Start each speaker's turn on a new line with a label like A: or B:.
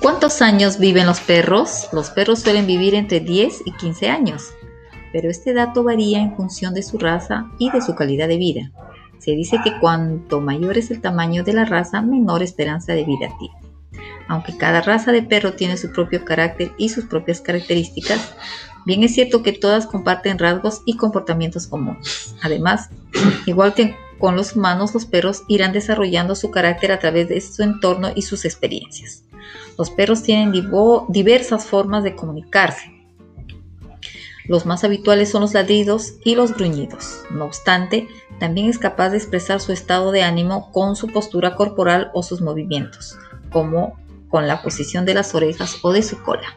A: ¿Cuántos años viven los perros? Los perros suelen vivir entre 10 y 15 años, pero este dato varía en función de su raza y de su calidad de vida. Se dice que cuanto mayor es el tamaño de la raza, menor esperanza de vida tiene. Aunque cada raza de perro tiene su propio carácter y sus propias características, bien es cierto que todas comparten rasgos y comportamientos comunes. Además, igual que con los humanos, los perros irán desarrollando su carácter a través de su entorno y sus experiencias. Los perros tienen diversas formas de comunicarse, los más habituales son los ladridos y los gruñidos. No obstante, también es capaz de expresar su estado de ánimo con su postura corporal o sus movimientos, como con la posición de las orejas o de su cola.